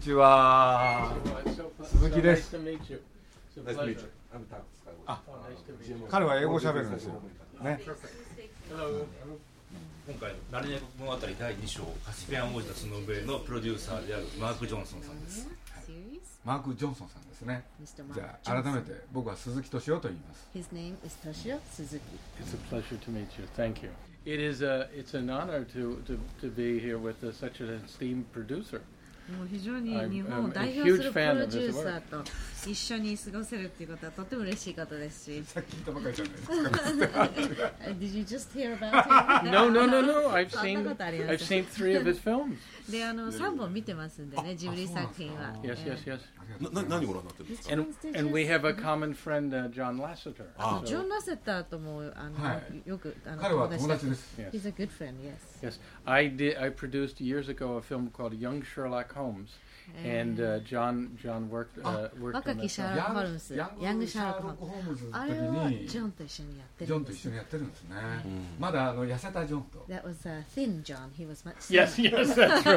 ちは鈴木ですあ彼は英語喋るんですよね今回「ナルニア物語」第2章「カスピアン王子とスノーベイ」のプロデューサーであるマーク・ジョンソンさんですマーク・ジョンソンさんですねじゃあ改めて僕は鈴木敏夫と言います His name is Toshio Suzuki. It's a pleasure to meet you. Thank you. It is a, it's an honor to, to, to be here with uh, such an esteemed producer. もう非常に I'm- 日本を I'm a 代表する huge プ fan ロ of デュ his ーサーと一緒に過ごせるっていうことはとても嬉しいことですし。さっき聞いたばかりじゃないですか Did you just hear about him? No, no, no, no. I've そん seen なことありま I've せん seen three of his films. で、あの3本見てますんでね、ジブリ作品は。 Yes, yes, yes. なな何ご覧になってるんですか And and we have a common friend, uh, John Lasseter. あ So- ジョン・ラセッターともあの、はいよくあの彼は友達です Yes. He's a good friend, yes. Yes, I did. I produced years ago a film called Young Sherlock Holmes, and uh, John John worked uh, worked 若 on き that シャー film. ロック・ホルムズ、ヤング・シャーロック・ホルムズ。ホームズのあれは時にジョンと一緒にやってジョンとるんです一緒にやってるんですねまだあの痩せたジョンと That was、uh, thin John. He was much Yes, thinner. yes, that's true.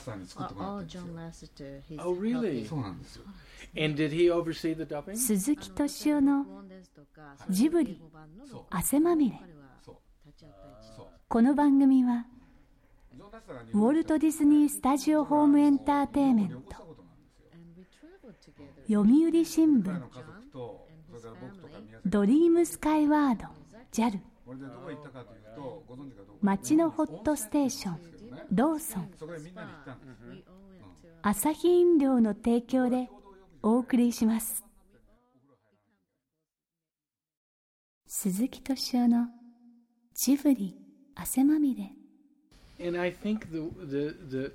スターに作ってもらっ all てるんですよ Oh, really? そうなんですよ And did he oversee the dubbing? 鈴木敏夫のジブリ汗まみれこの番組は・ウォルト・ディズニー・スタジオ・ホーム・エンターテイメント読売新聞ドリームスカイワード JAL 街のホットステーションローソン。アサヒ飲料の提供でお送りします。鈴木敏夫のジブリ汗まみれ。And I think the the the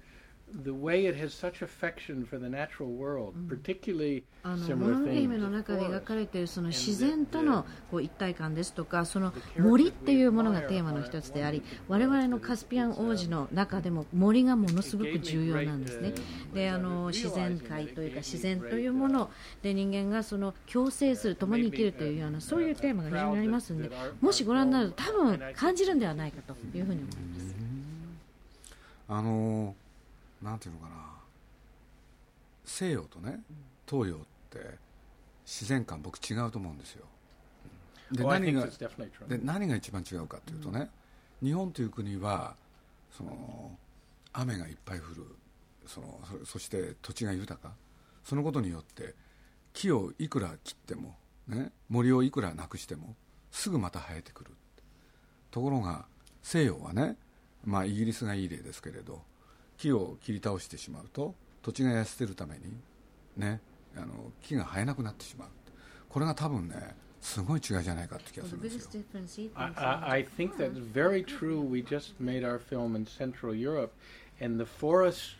the way it has such affection for the natural world, particularly あのモ similar ノノゲーム themes. の中で描.かれているその自然とのこう一体感ですとかその森っていうものがテーマの一つであり我々のカスピアン王子の中でも森がものすごく重要なんですねであの自然界というか自然というもので人間がその共生する共に生きるというようなそういうテーマが非常にありますのでもしご覧になると多分感じるんではないかというふうに思いますあのなんていうのかな。西洋とね東洋って自然観僕違うと思うんですよ。で Oh, 何が.で何が一番違うかというとね、日本という国はその雨がいっぱい降るそのそそして土地が豊か。そのことによって木をいくら切っても、ね、森をいくらなくしてもすぐまた生えてくる。ところが西洋はね、まあ、イギリスがいい例ですけれど木を切り倒してしまうと土地が痩せてるために、ね、あの木が生えなくなってしまうこれが多分ねすごい違いじゃないかって気がするんですよ I, I, I think that's very true. We just made our film in Central Europe, and the forests,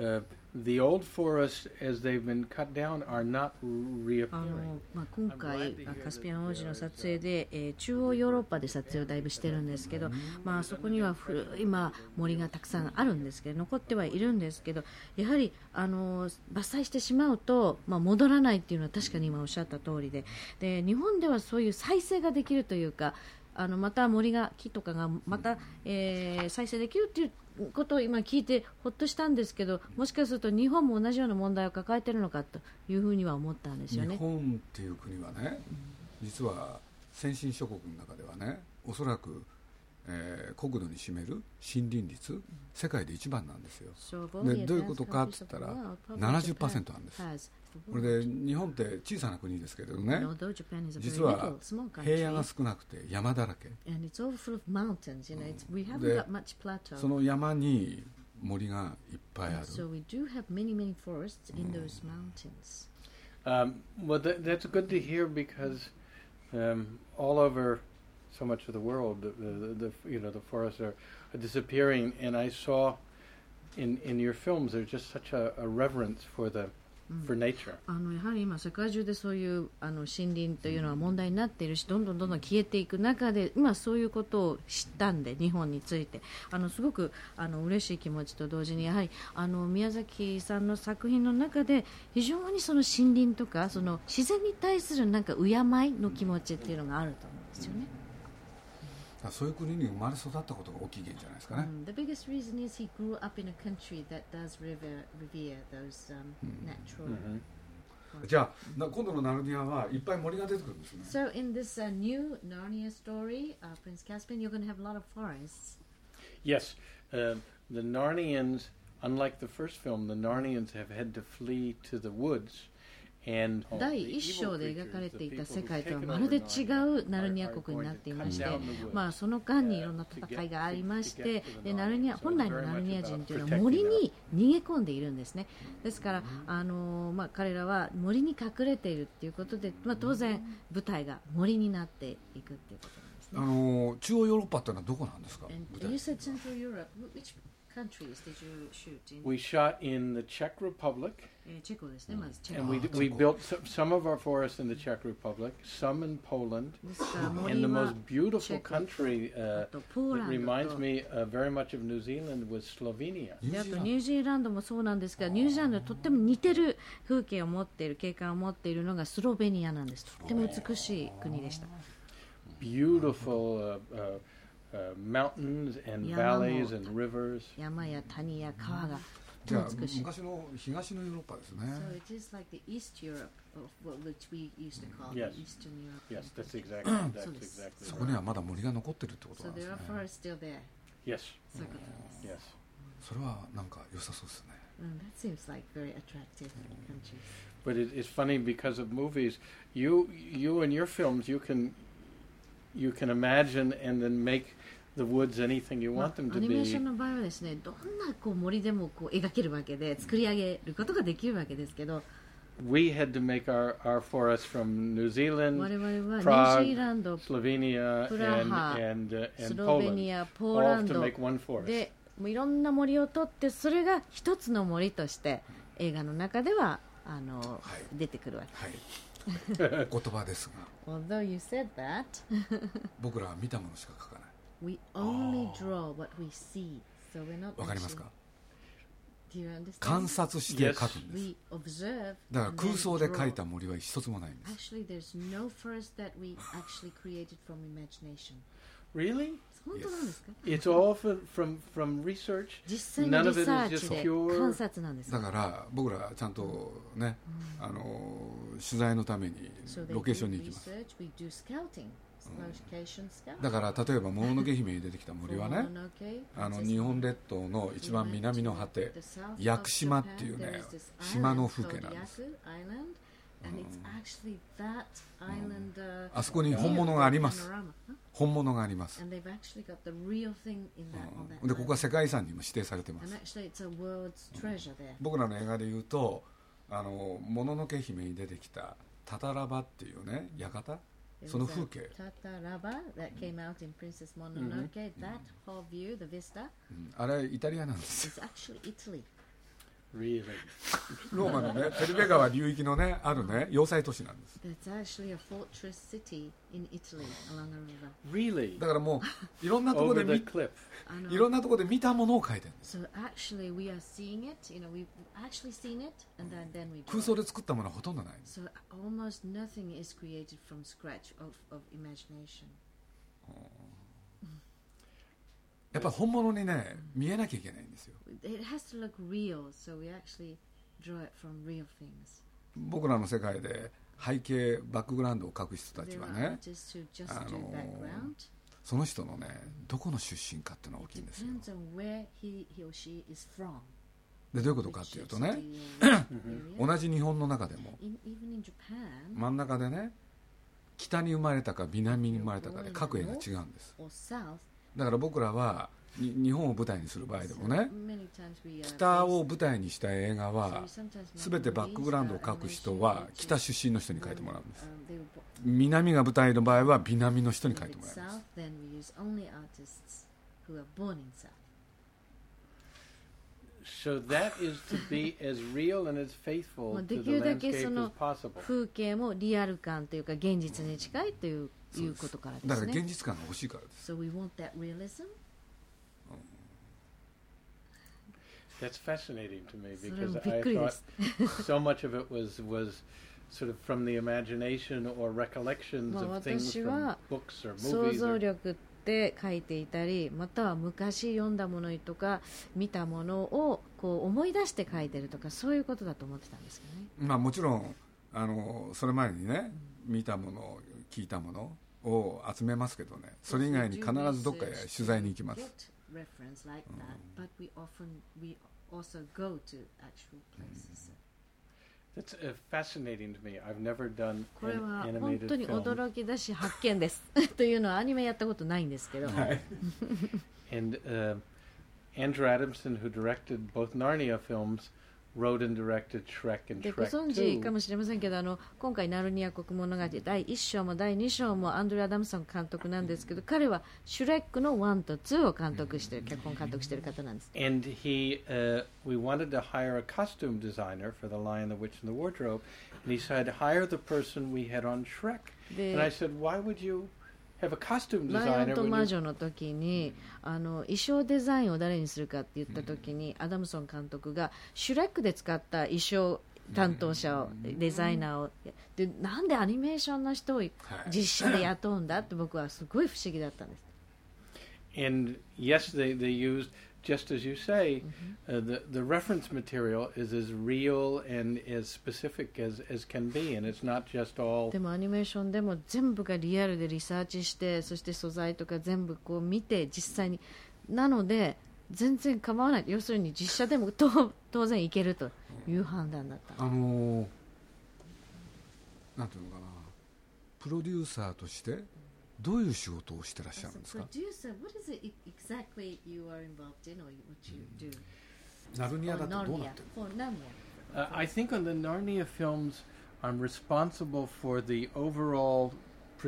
uh, the old forests, as they've been cut down, are not あ reappearing. のまあ、今回あカスピアン王子の撮影で、えー中央ヨーロッパで撮影をだいぶしてるんですけど、まあ、そこには古いまあ森がたくさんあるんですけど残ってはいるんですけどやはりあの伐採してしまうと、まあ、戻らないっていうのは確かに今おっしゃった通りで。で日本ではそういう再生ができるというかあのまた森が木とかがまた、えー再生できるっていうことを今聞いてほっとしたんですけどもしかすると日本も同じような問題を抱えているのかというふうには思ったんですよね。日本っていう国はね実は先進諸国の中ではねおそらく、えー国土に占める森林率世界で一番なんですよ。でどういうことかっ countries つったら world, probably 70% Japan あるんですこれで日本って小さな国ですけれどね Although Japan is a very 実は little, small country, 平野が少なくて山だらけ and it's all full of mountains. You know, it's, we haven't で got much plateau. その山に森がいっぱいあ And る so we do have many, many forests in those mountains. Um, well, that, that's good to hear because um, all over so much of the world, the, the, the you know the forests are, are disappearing, and I saw in in your films there's just such a, a reverence for the for nature. あのやはり今、世界中でそういうあの森林というのは問題になっているしどんどんどんどん消えていく中で今、そういうことを知ったんで日本についてあのすごくあの嬉しい気持ちと同時にやはりあの宮崎さんの作品の中で非常にその森林とかその自然に対するなんか敬いの気持ちっていうのがあると思うんですよね。だからそういう国に生まれ育ったことが大きい原因じゃないですかね、 Um, the biggest reason is he grew up in a country that does revere, revere those um, natural. Mhm. じゃあな今度のナルニアはいっぱい森が出てくるんですね So in this uh, new Narnia story, uh, Prince Caspian, you're going to have a lot of forests. Yes, uh, the Narnians, unlike the first film, the Narnians have had to flee to the woods. 第一章で描かれていた世界とはまるで違うナルニア国になっていまして、まあ、その間にいろんな戦いがありましてでナルニア本来のナルニア人というのは森に逃げ込んでいるんですねですから、あのまあ、彼らは森に隠れているということで、まあ、当然舞台が森になっていくということなんですねあ。の中央ヨーロッパっていうのはどこなんですか Countries did you shoot in? we shot in the Czech Republic, えーチェコですね、まずチェ and コ we, Ah, we built some, some of our forests in the Czech Republic, some in Poland, and 森 the は most beautiful country あ uh, とポー that ランド reminds と me uh, very much of New Zealand was Slovenia. であとニュージーランドもそうなんですがニュージーランドはとっても似てる風景を持っている景観を持っているのがスロベニアなんですとっても美しい国でした。Beautiful uh, uh, uh, mountains and Yeah, valleys no. and rivers. 山や谷や川がとじゃあっても美しい。昔の東のヨーロッパですね So it is like the East Europe, of what which we used to call Yes. the Eastern Europe. Yes, that's exactly that's So this- exactly そこに right. はまだ森が残ってるってことな So んです there ね are forests still there. Yes, そういうことです。 yes. それはなんか良さそうですね Mm, that seems like very attractive countries. But it, it's funny because of movies. You you in your films you can you can imagine and then make the woods anything you まあ want them ア to ニメーショ be. ンの場合はですねどんなこう森でもこう描けるわけで作り上げることができるわけですけど We had to make our, our forests from New 我 Zealand, 々はニュー Prague, ジーランド Slovenia, and and uh, ス and ロベ Poland, ニアポーラ all ン to ド make one forest. でもういろんな森を取ってそれが一つの森として映画の中ではあの、はい出てくるわけはい 言葉ですが。僕らは見たものしか書かない。We わかりますか？観察して書くんです。だから空想で書いた森は一つもないんです。本当なんですか？It's all f- from from research. 実際の None リ of it サ is ーチ just で pure. 観察なんですだから僕らちゃんとね、あの取材のためにロケーションに行きます。location scout. だから例えば「もののけ姫」に出てきた森はねあの日本列島の一番南の果て屋久島っていうね島の風景なんですあそこに本物があります。本物があります。で、ここは世界遺産にも指定されてます。僕らの映画で言うと、あの、もののけ姫に出てきた。タタラバっていうね、館？その風景。あれ、イタリアなんです。ローマのね、テルベ川流域のね、あるね、要塞都市なんです。だからもう、いろんなとこで見、いろんなとこで見たものを描いてるんです。空想で作ったものはほとんどない。っぱ本物にね見えなきゃいけないんですよ。僕らの世界で背景バックグラウンドを書く人たちはねあのその人のねどこの出身かっていうのが大きいんですよ。でどういうことかっていうとね 同じ日本の中でも真ん中でね北に生まれたか南に生まれたかで各絵が違うんです。だから僕らはに日本を舞台にする場合でもね北を舞台にした映画は全てバックグラウンドを描く uh, 人は北出身の人に描いてもらうんです。um, 南が舞台の場合は南の人に描いてもらいます So that is to be as real and as faithful まあ to で the きるだけ landscape その as possible. 風景もリアル感というか現実に近いといういうことからでだからすね。現実感が欲しいからです So we want that realism. That's fascinating to me それ because もびっ I くりで thought す。 so much of it was was sort of from the imagination or recollections まあ of things 私 from は books or 想 movies. 像 Or, 力 って書いていたりまたは昔読んだものとか見たものをこう思い出して書いてるとかそういうことだと思ってたんですけどね。まあもちろんあのそれ前にね見たもの聞いたものを集めますけどねそれ以外に必ずどっかへ取材に行きます Get reference like that, but we often we also go to actual places. that's uh, fascinating to me. I've never done これ an は本 animated 当に film. 驚きだし発見ですというのはアニメやったことないんですけど、 And uh, Andrew Adamson, who directed both Narnia films, wrote and directed Shrek and でご Shrek 存知か 2. もしれませんけどあの今回「ナルニア国物語」第1章も第2章もアンドレア・ダムソン監督なんですけど彼はシュレックの1と2を監督してる脚本監督してる方なんです And he, uh, we wanted to hire a costume designer for The Lion, the Witch, and the Wardrobe. And he said, hire the person we had on Shrek. And I で said, why would you have a costume ライオン designer と when 魔 you 女の時にあの衣装デザインを誰にするかって言った時に、アダムソン監督がシュレックで使った衣装担当者を、デザイナーを。でなんでアニメーションの人を 実写で雇うんだって僕はすごい不思議だったんです。And yes, they, they used, just as you say, uh, the, the reference material is as real and as specific as, as can be. And it's not just all でもアニメーションでも全部がリアルでリサーチしてそして素材とか全部こう見て実際に。なので全然構わない。要するに実写でもと当然いけるという判断だった。あのーなんていうのかな。プロデューサーとしてどういう仕事をしてらっしゃるんですか producer, what is it exactly you are involved in or what you do? ナルニアだとどうなってる For Narnia. Uh, I think on the Narnia films, I'm responsible for the overall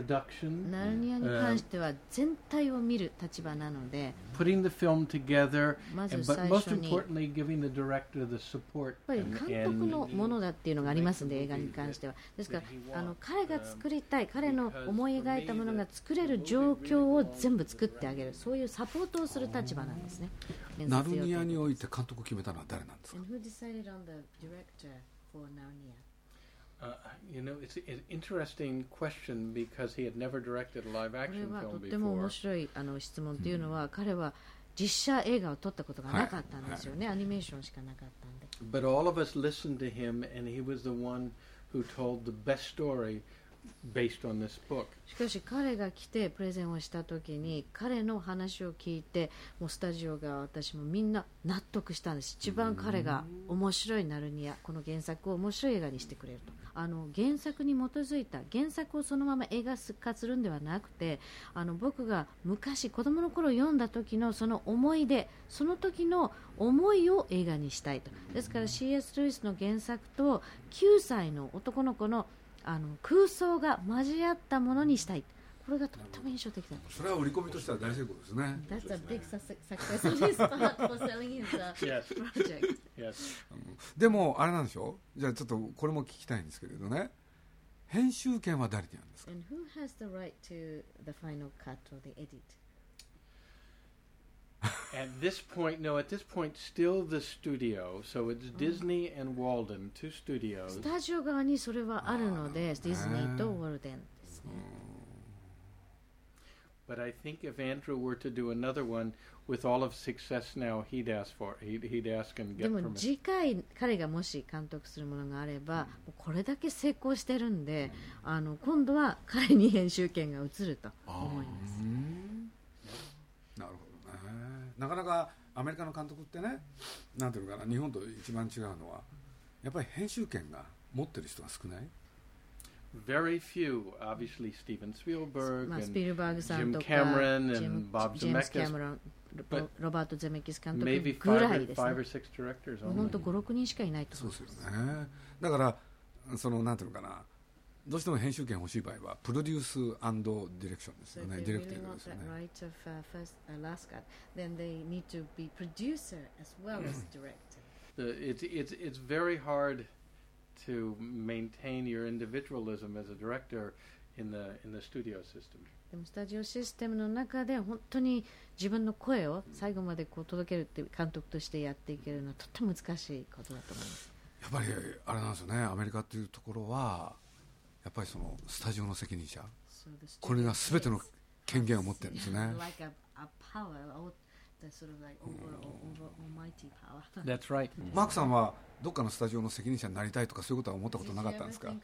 production, ナルニアに関しては全体を見る立場なので、putting the film together, まず and, but 最 most 初に importantly, giving the director the support. やっぱり and- 監督の and- ものだっていうのがありますんで、映画に関しては。ですから、あの彼が作りたい、彼の思い描いたものが作れる状況を全部作ってあげる、そういうサポートをする立場なんですね。ナルニアにおいて監督を決めたのは誰なんですか？And who decided on the director for Narnia? Uh, you know, it's an interesting question because he had never directed a live これ action はと film っても面 before. 白いあの質問っていうのは、彼は実写映画を撮ったことがなかったんですよね、アニメーションしかなかったんで。 But all of us listened to him, and he was the one who told the best story based on this book. しかし彼が来てプレゼンをした時に彼の話を聞いてもうスタジオが私もみんな納得したんです一番彼が面白いナルニアこの原作を面白い映画にしてくれるとあの原作に基づいた原作をそのまま映画化するんではなくてあの僕が昔子供の頃読んだ時のその思い出その時の思いを映画にしたいとですから C.S. ルイスの原作と9歳の男の子のあの空想が交わったものにしたい。これがとっても印象的だ。それは売り込みとしては大成功ですね。でもあれなんでしょう。じゃあちょっとこれも聞きたいんですけれどね。編集権は誰にあるんですか？At this point, no, at this point, still the studio. So it's Disney and Walden, two studios. スタジオ側にそれはあるので、ディズニーとウォルデンですね。 But I think if Andrew were to do another one, with all of success now, he'd ask for he'd, he'd ask and で get も permission. 次回彼がもし監督するものがあれば、もうこれだけ成功してるんで、あの今度は彼に編集権が移ると思います。 なかなかアメリカの監督ってねなんていうのかな日本と一番違うのはやっぱり編集権が持ってる人が少ない。Very few, obviously Steven Spielberg まあ、ス and ピルバーグさん Jim とか Cameron ジェ and ム Bob ジェームス・キャ Zemeckis, メロンロ but ロバート・ゼメキス監 maybe 督ぐ five ら or, いです five or ね six directors 本 only. 当56人しかいないとそう思うですよね。だからそのなんていうのかなどうしても編集権欲しい場合はプロデュースディレクションですよ So ね if ディレクティ really ング want ですよ that ね right of uh, first uh, last cut, then they need to be producer as well as director. It's it's it's very hard to maintain your individualism as a director in the in the studio system. でもスタジオシステムの中で本当に自分の声を最後までこう届けるっていう監督としてやっていけるのはとっても難しいことだと思います。やっぱりあれなんですよねアメリカっていうところはやっぱりそのスタジオの責任者、これがすべての権限を持ってるんですね。マークさんはどっかのスタジオの責任者になりたいとかそういうことは思ったことなかったんですか？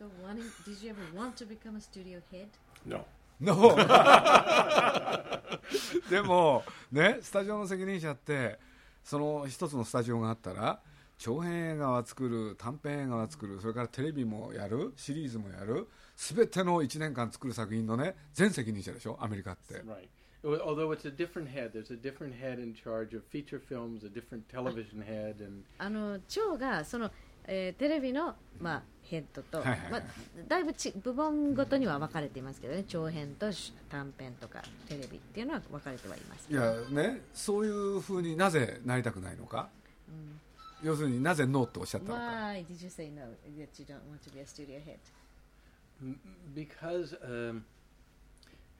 でも、ね、スタジオの責任者ってその一つのスタジオがあったら。長編映画は作る短編映画は作るそれからテレビもやるシリーズもやる全ての1年間作る作品のね全責任者でしょアメリカって。Right. Al- Although it's a different head, there's a different head in charge of feature films, a different television head, and あの長がその、えーテレビの、まあ、ヘッドと、はいはいはい。まあ、だいぶち部門ごとには分かれていますけどね長編とし短編とかテレビっていうのは分かれてはいますいやねそういうふうになぜなりたくないのか、要するになぜノーっておっしゃったのか Why did you say no that you don't want to be a studio head? m- because um,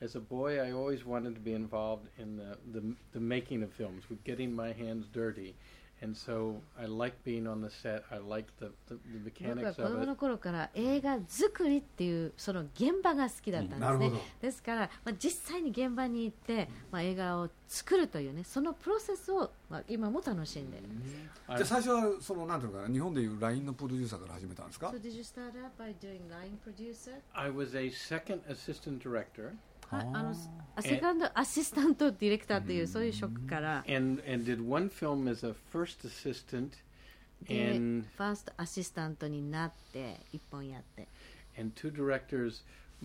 as a boy, I always wanted to be involved in the, the the making of films, with getting my hands dirty, And so I like being on the set. I like the the, the 僕は mechanics 子供の.頃から映画作りっていうその現場が好きだったんですね。なるほど。ですから、まあ、実際に現場に行って、まあ、映画を作るというねそのプロセスを、まあ、今も楽しんでいるん。ですじゃあ最初はそのなんていうのかな日本でいう LINE のプロデューサーから始めたんですか？So did you start out by doing line producer? I was a second assistant director, はい、あのあセカンドアシスタントディレクターというそういう職から、and and did one film as a first assistant, で and ファーストアシスタントになって一本やって and two directors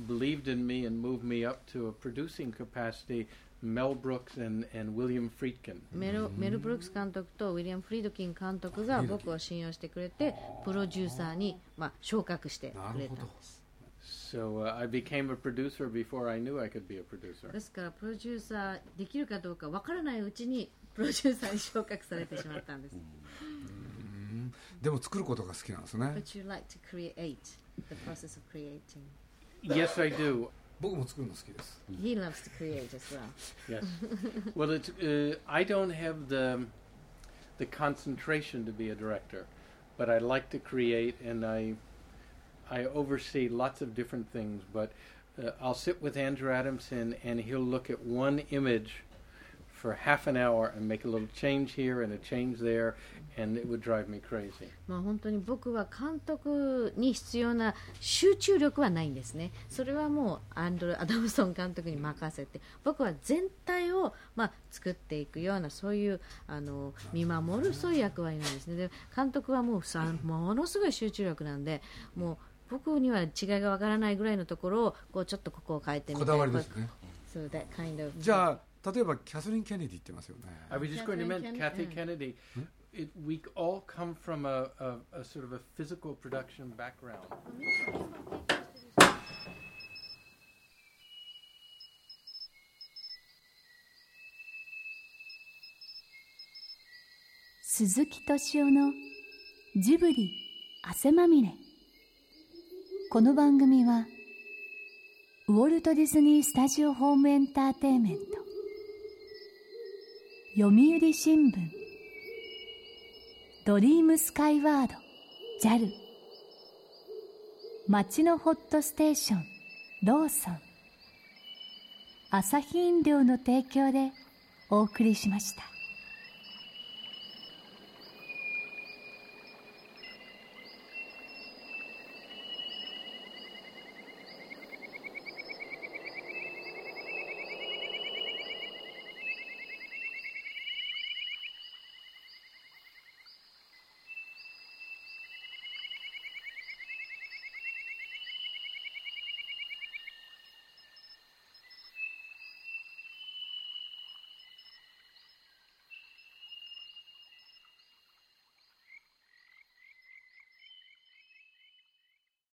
believed in me and moved me up to a producing capacity. Mel Brooks and, and William Friedkin. メルメル・ブルックス監督とウィリアム・フリードキン監督が僕を信用してくれてプロデューサーに、まあ、昇格してくれたんです So uh, I became a producer before I knew I could be a producer. ですからプロデューサーできるかどうかわからないうちにプロデューサーに昇格されてしまったんですでも作ることが好きなんですね But you like to create the process of creating Yes, I do. 僕も作るの好きです He loves to create as well Yes. well, it's uh, I don't have the the concentration to be a director, but I like to create and I I oversee lots of different things. But uh, I'll sit with Andrew Adamson and he'll look at one image for half an hour and make a little change here and a change there, and it would drive me crazy. まあ、本当に僕は監督に必要な集中力はないんですね、それはもうアンドル・アダムソン監督に任せて、僕は全体を、まあ、作っていくような、そういうあの見守るそういう役割なんですね、で監督はもうさものすごい集中力なんで、もう僕には違いがわからないぐらいのところをこうちょっとここを変えてみたこだわりですね So that kind of じゃあ例えばキャサリン・ケネディって言ってますよね I was just going to mention Kathy uh, Kennedy. It, we all come from a, a, a sort of a physical production background. 鈴木敏夫のジブリ汗まみれこの番組はウォルト・ディズニー・スタジオ・ホーム・エンターテインメント読売新聞ドリームスカイワード JAL 町のホットステーションローソンアサヒ飲料の提供でお送りしました。